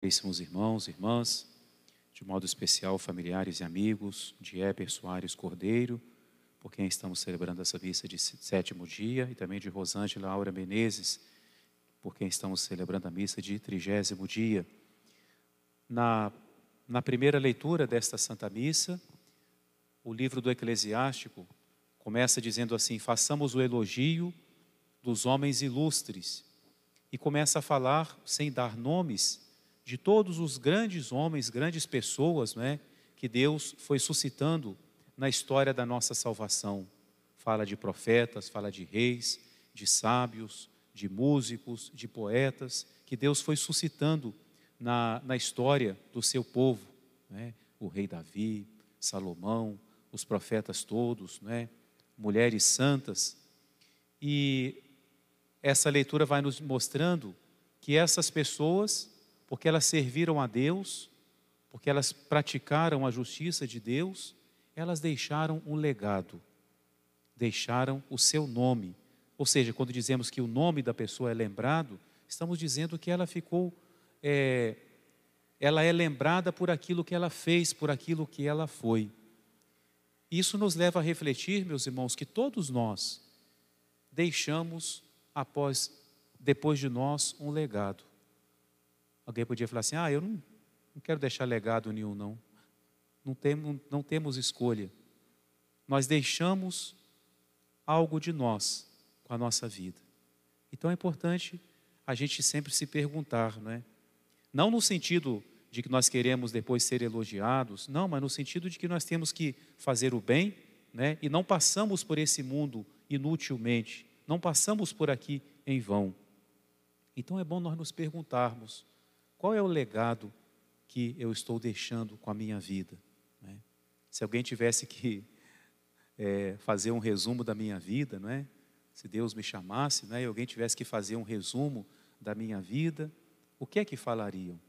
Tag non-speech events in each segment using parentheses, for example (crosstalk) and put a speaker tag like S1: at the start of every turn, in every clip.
S1: Caríssimos irmãos irmãs, de modo especial familiares e amigos de Éber Soares Cordeiro, por quem estamos celebrando essa missa de sétimo dia, e também de Rosângela Aura Menezes, por quem estamos celebrando a missa de trigésimo dia. Na, na primeira leitura desta Santa Missa, o livro do Eclesiástico começa dizendo assim: façamos o elogio dos homens ilustres, e começa a falar, sem dar nomes, de todos os grandes homens, grandes pessoas, não é, que Deus foi suscitando na história da nossa salvação. Fala de profetas, fala de reis, de sábios, de músicos, de poetas, que Deus foi suscitando na, na história do seu povo. Né? O rei Davi, Salomão, os profetas todos, né? mulheres santas. E essa leitura vai nos mostrando que essas pessoas porque elas serviram a Deus, porque elas praticaram a justiça de Deus, elas deixaram um legado, deixaram o seu nome. Ou seja, quando dizemos que o nome da pessoa é lembrado, estamos dizendo que ela ficou, é, ela é lembrada por aquilo que ela fez, por aquilo que ela foi. Isso nos leva a refletir, meus irmãos, que todos nós deixamos após, depois de nós, um legado. Alguém podia falar assim: ah, eu não, não quero deixar legado nenhum, não. Não temos, não temos escolha. Nós deixamos algo de nós com a nossa vida. Então é importante a gente sempre se perguntar, não é? Não no sentido de que nós queremos depois ser elogiados, não, mas no sentido de que nós temos que fazer o bem, né? E não passamos por esse mundo inutilmente, não passamos por aqui em vão. Então é bom nós nos perguntarmos: qual é o legado que eu estou deixando com a minha vida? Né? Se alguém tivesse que é, (laughs) fazer um resumo da minha vida, não é? Se Deus me chamasse, né, e alguém tivesse que fazer um resumo da minha vida, o que é que falariam?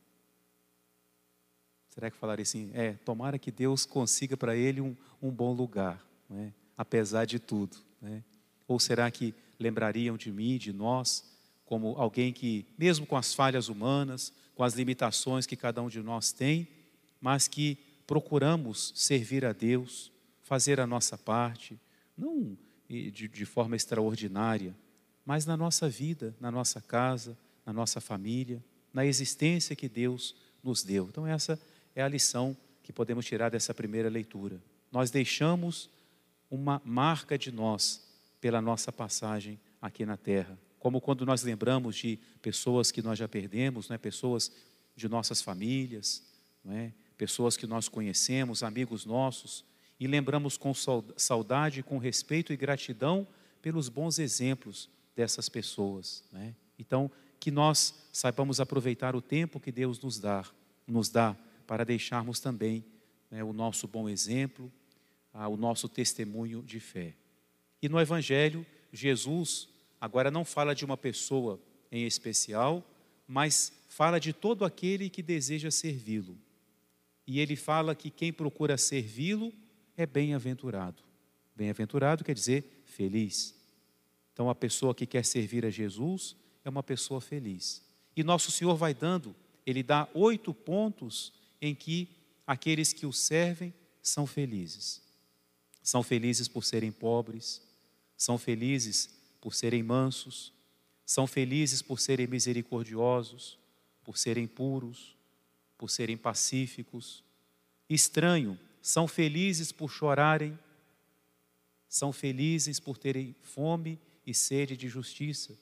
S1: Será que falaria assim? É, tomara que Deus consiga para ele um, um bom lugar, é? apesar de tudo. Né? Ou será que lembrariam de mim, de nós, como alguém que, mesmo com as falhas humanas, com as limitações que cada um de nós tem, mas que procuramos servir a Deus, fazer a nossa parte, não de, de forma extraordinária, mas na nossa vida, na nossa casa, na nossa família, na existência que Deus nos deu. Então, essa é a lição que podemos tirar dessa primeira leitura. Nós deixamos uma marca de nós pela nossa passagem aqui na terra como quando nós lembramos de pessoas que nós já perdemos, né? pessoas de nossas famílias, é? pessoas que nós conhecemos, amigos nossos, e lembramos com saudade, com respeito e gratidão pelos bons exemplos dessas pessoas. Né? Então, que nós saibamos aproveitar o tempo que Deus nos dá, nos dá para deixarmos também né, o nosso bom exemplo, o nosso testemunho de fé. E no Evangelho, Jesus Agora não fala de uma pessoa em especial, mas fala de todo aquele que deseja servi-lo. E ele fala que quem procura servi-lo é bem-aventurado. Bem-aventurado quer dizer feliz. Então a pessoa que quer servir a Jesus é uma pessoa feliz. E nosso Senhor vai dando, ele dá oito pontos em que aqueles que o servem são felizes. São felizes por serem pobres, são felizes por serem mansos, são felizes por serem misericordiosos, por serem puros, por serem pacíficos. Estranho, são felizes por chorarem, são felizes por terem fome e sede de justiça,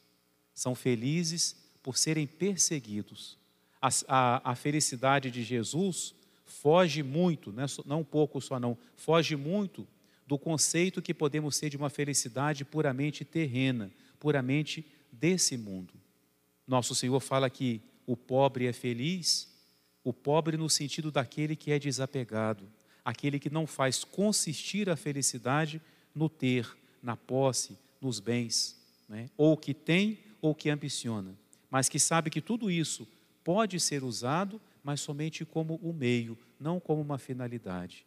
S1: são felizes por serem perseguidos. A, a, a felicidade de Jesus foge muito, não, é não um pouco só não, foge muito do conceito que podemos ser de uma felicidade puramente terrena, puramente desse mundo. Nosso Senhor fala que o pobre é feliz, o pobre no sentido daquele que é desapegado, aquele que não faz consistir a felicidade no ter, na posse, nos bens, né? ou que tem ou que ambiciona, mas que sabe que tudo isso pode ser usado, mas somente como o um meio, não como uma finalidade.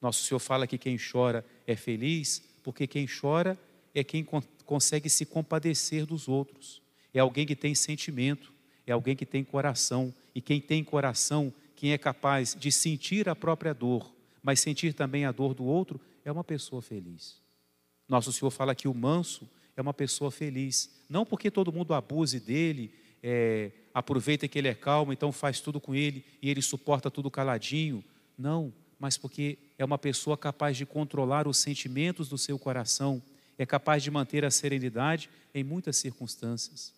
S1: Nosso Senhor fala que quem chora é feliz, porque quem chora é quem consegue se compadecer dos outros, é alguém que tem sentimento, é alguém que tem coração e quem tem coração, quem é capaz de sentir a própria dor, mas sentir também a dor do outro, é uma pessoa feliz. Nosso Senhor fala que o manso é uma pessoa feliz, não porque todo mundo abuse dele, é, aproveita que ele é calmo, então faz tudo com ele e ele suporta tudo caladinho. Não, mas porque é uma pessoa capaz de controlar os sentimentos do seu coração, é capaz de manter a serenidade em muitas circunstâncias.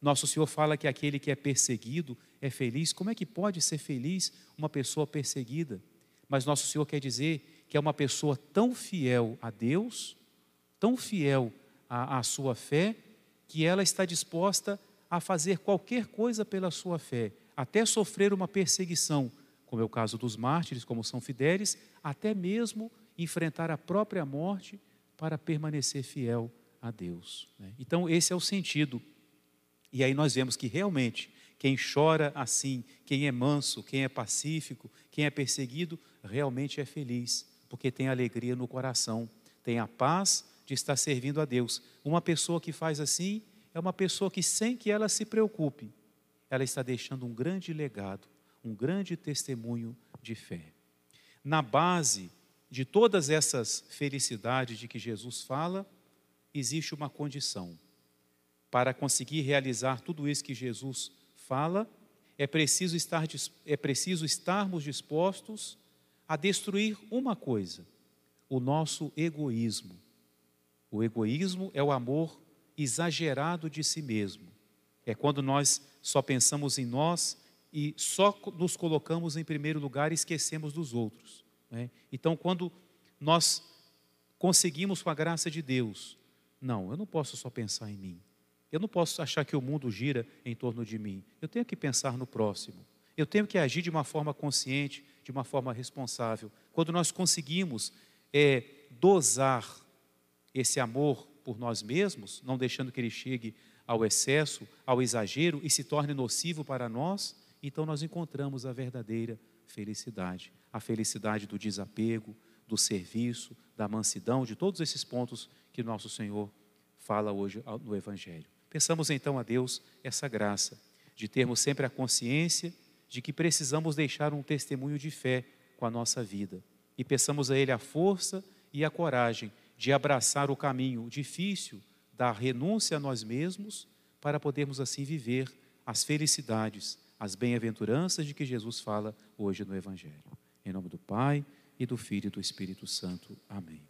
S1: Nosso Senhor fala que aquele que é perseguido é feliz. Como é que pode ser feliz uma pessoa perseguida? Mas Nosso Senhor quer dizer que é uma pessoa tão fiel a Deus, tão fiel à, à sua fé, que ela está disposta a fazer qualquer coisa pela sua fé, até sofrer uma perseguição, como é o caso dos mártires, como São Fidélis, até mesmo enfrentar a própria morte para permanecer fiel a Deus. Né? Então, esse é o sentido e aí nós vemos que realmente quem chora assim, quem é manso, quem é pacífico, quem é perseguido, realmente é feliz, porque tem alegria no coração, tem a paz de estar servindo a Deus. Uma pessoa que faz assim é uma pessoa que, sem que ela se preocupe, ela está deixando um grande legado, um grande testemunho de fé. Na base de todas essas felicidades de que Jesus fala, existe uma condição para conseguir realizar tudo isso que Jesus fala, é preciso, estar, é preciso estarmos dispostos a destruir uma coisa: o nosso egoísmo. O egoísmo é o amor exagerado de si mesmo. É quando nós só pensamos em nós e só nos colocamos em primeiro lugar e esquecemos dos outros. Né? Então, quando nós conseguimos, com a graça de Deus, não, eu não posso só pensar em mim. Eu não posso achar que o mundo gira em torno de mim. Eu tenho que pensar no próximo. Eu tenho que agir de uma forma consciente, de uma forma responsável. Quando nós conseguimos é, dosar esse amor por nós mesmos, não deixando que ele chegue ao excesso, ao exagero e se torne nocivo para nós, então nós encontramos a verdadeira felicidade. A felicidade do desapego, do serviço, da mansidão, de todos esses pontos que nosso Senhor fala hoje no Evangelho. Peçamos então a Deus essa graça de termos sempre a consciência de que precisamos deixar um testemunho de fé com a nossa vida. E peçamos a Ele a força e a coragem de abraçar o caminho difícil da renúncia a nós mesmos, para podermos assim viver as felicidades, as bem-aventuranças de que Jesus fala hoje no Evangelho. Em nome do Pai, e do Filho e do Espírito Santo. Amém.